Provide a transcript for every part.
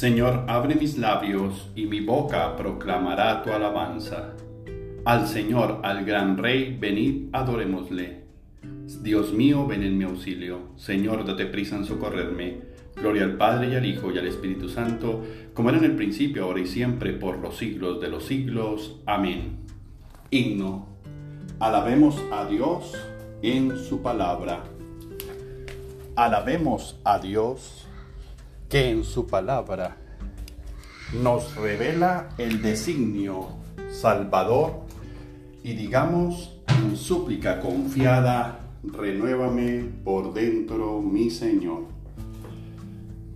Señor, abre mis labios y mi boca proclamará tu alabanza. Al Señor, al gran Rey, venid, adorémosle. Dios mío, ven en mi auxilio. Señor, date prisa en socorrerme. Gloria al Padre y al Hijo y al Espíritu Santo, como era en el principio, ahora y siempre, por los siglos de los siglos. Amén. Himno. Alabemos a Dios en su palabra. Alabemos a Dios que en su palabra nos revela el designio salvador y digamos en súplica confiada, renuévame por dentro mi Señor.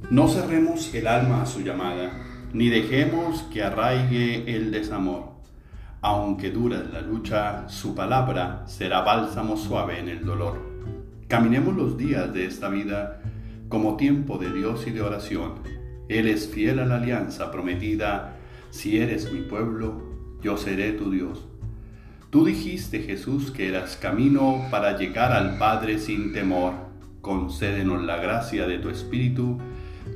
No cerremos el alma a su llamada, ni dejemos que arraigue el desamor. Aunque dura la lucha, su palabra será bálsamo suave en el dolor. Caminemos los días de esta vida como tiempo de Dios y de oración. Él es fiel a la alianza prometida. Si eres mi pueblo, yo seré tu Dios. Tú dijiste, Jesús, que eras camino para llegar al Padre sin temor. Concédenos la gracia de tu Espíritu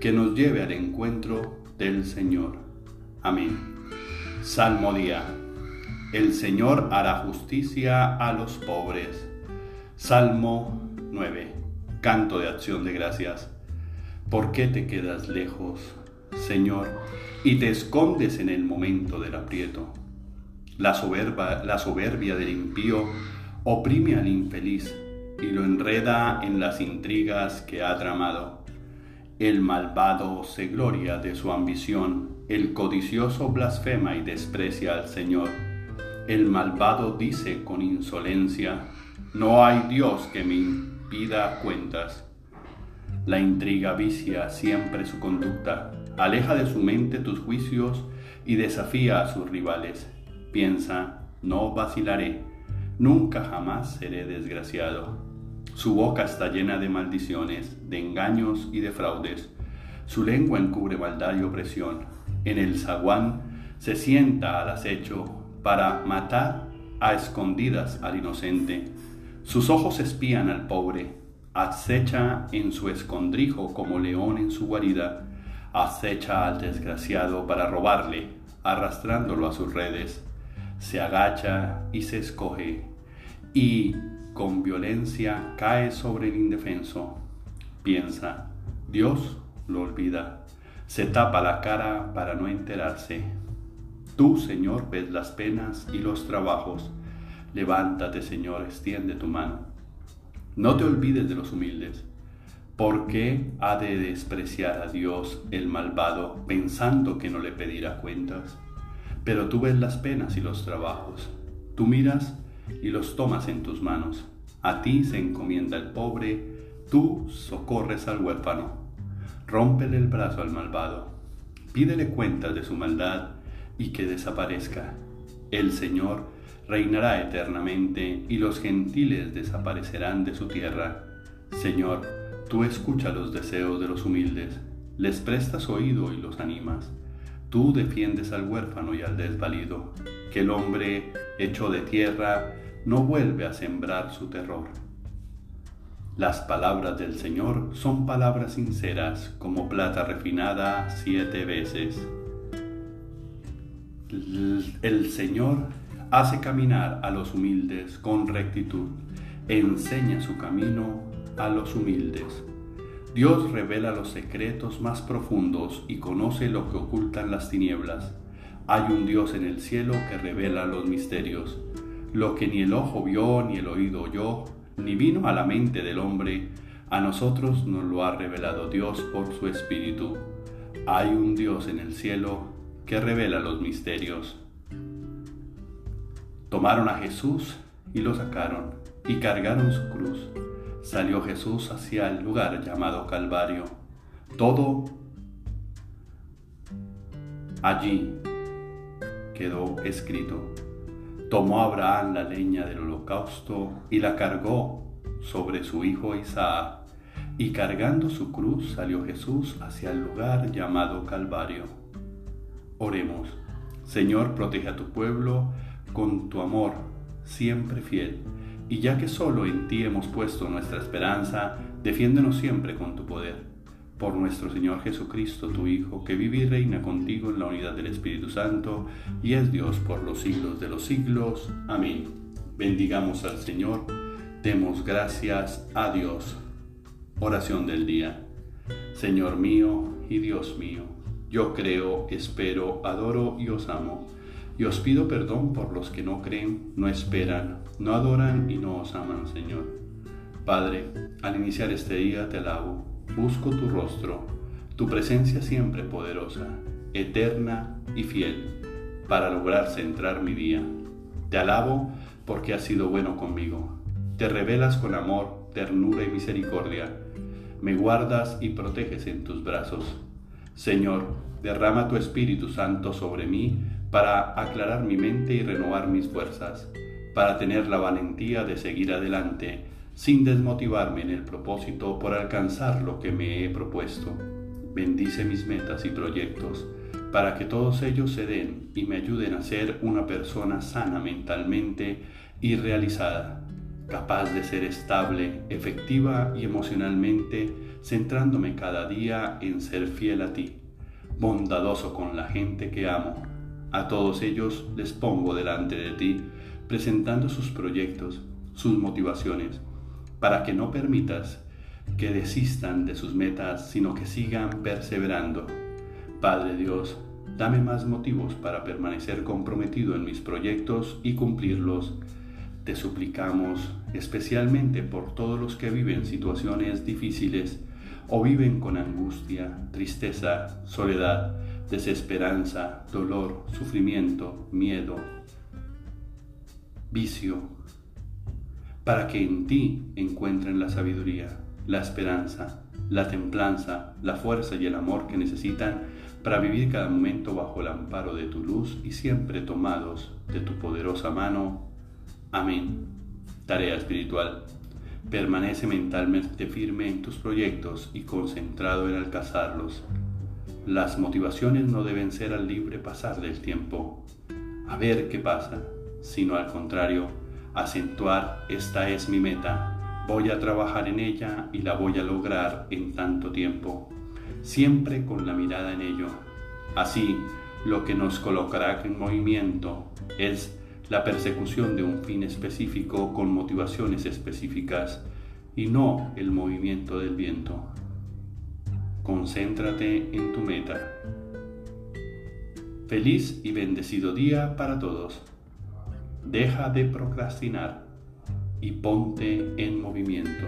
que nos lleve al encuentro del Señor. Amén. Salmo día. El Señor hará justicia a los pobres. Salmo 9. Canto de acción de gracias. ¿Por qué te quedas lejos, Señor, y te escondes en el momento del aprieto? La, soberba, la soberbia del impío oprime al infeliz y lo enreda en las intrigas que ha tramado. El malvado se gloria de su ambición, el codicioso blasfema y desprecia al Señor. El malvado dice con insolencia, no hay Dios que me impida cuentas. La intriga vicia siempre su conducta, aleja de su mente tus juicios y desafía a sus rivales. Piensa, no vacilaré, nunca jamás seré desgraciado. Su boca está llena de maldiciones, de engaños y de fraudes. Su lengua encubre maldad y opresión. En el zaguán se sienta al acecho para matar a escondidas al inocente. Sus ojos espían al pobre, acecha en su escondrijo como león en su guarida, acecha al desgraciado para robarle, arrastrándolo a sus redes. Se agacha y se escoge, y con violencia cae sobre el indefenso. Piensa, Dios lo olvida, se tapa la cara para no enterarse. Tú, Señor, ves las penas y los trabajos. Levántate, Señor, extiende tu mano. No te olvides de los humildes. ¿Por qué ha de despreciar a Dios el malvado pensando que no le pedirá cuentas? Pero tú ves las penas y los trabajos. Tú miras y los tomas en tus manos. A ti se encomienda el pobre, tú socorres al huérfano. Rómpele el brazo al malvado, pídele cuentas de su maldad y que desaparezca. El Señor reinará eternamente y los gentiles desaparecerán de su tierra. Señor, tú escucha los deseos de los humildes, les prestas oído y los animas. Tú defiendes al huérfano y al desvalido, que el hombre hecho de tierra no vuelve a sembrar su terror. Las palabras del Señor son palabras sinceras como plata refinada siete veces. El Señor hace caminar a los humildes con rectitud, enseña su camino a los humildes. Dios revela los secretos más profundos y conoce lo que ocultan las tinieblas. Hay un Dios en el cielo que revela los misterios. Lo que ni el ojo vio, ni el oído oyó, ni vino a la mente del hombre, a nosotros nos lo ha revelado Dios por su Espíritu. Hay un Dios en el cielo que revela los misterios. Tomaron a Jesús y lo sacaron y cargaron su cruz salió Jesús hacia el lugar llamado Calvario. Todo allí quedó escrito. Tomó Abraham la leña del holocausto y la cargó sobre su hijo Isaac, y cargando su cruz salió Jesús hacia el lugar llamado Calvario. Oremos, Señor, protege a tu pueblo con tu amor, siempre fiel. Y ya que solo en ti hemos puesto nuestra esperanza, defiéndenos siempre con tu poder. Por nuestro Señor Jesucristo, tu Hijo, que vive y reina contigo en la unidad del Espíritu Santo, y es Dios por los siglos de los siglos. Amén. Bendigamos al Señor, demos gracias a Dios. Oración del día. Señor mío y Dios mío, yo creo, espero, adoro y os amo. Y os pido perdón por los que no creen, no esperan, no adoran y no os aman, Señor. Padre, al iniciar este día te alabo, busco tu rostro, tu presencia siempre poderosa, eterna y fiel, para lograr centrar mi día. Te alabo porque has sido bueno conmigo. Te revelas con amor, ternura y misericordia me guardas y proteges en tus brazos. Señor, derrama tu Espíritu Santo sobre mí para aclarar mi mente y renovar mis fuerzas, para tener la valentía de seguir adelante sin desmotivarme en el propósito por alcanzar lo que me he propuesto. Bendice mis metas y proyectos para que todos ellos se den y me ayuden a ser una persona sana mentalmente y realizada capaz de ser estable, efectiva y emocionalmente, centrándome cada día en ser fiel a ti, bondadoso con la gente que amo. A todos ellos les pongo delante de ti, presentando sus proyectos, sus motivaciones, para que no permitas que desistan de sus metas, sino que sigan perseverando. Padre Dios, dame más motivos para permanecer comprometido en mis proyectos y cumplirlos te suplicamos especialmente por todos los que viven situaciones difíciles o viven con angustia, tristeza, soledad, desesperanza, dolor, sufrimiento, miedo, vicio, para que en ti encuentren la sabiduría, la esperanza, la templanza, la fuerza y el amor que necesitan para vivir cada momento bajo el amparo de tu luz y siempre tomados de tu poderosa mano Amén. Tarea espiritual. Permanece mentalmente firme en tus proyectos y concentrado en alcanzarlos. Las motivaciones no deben ser al libre pasar del tiempo, a ver qué pasa, sino al contrario, acentuar esta es mi meta, voy a trabajar en ella y la voy a lograr en tanto tiempo, siempre con la mirada en ello. Así, lo que nos colocará en movimiento es la persecución de un fin específico con motivaciones específicas y no el movimiento del viento. Concéntrate en tu meta. Feliz y bendecido día para todos. Deja de procrastinar y ponte en movimiento.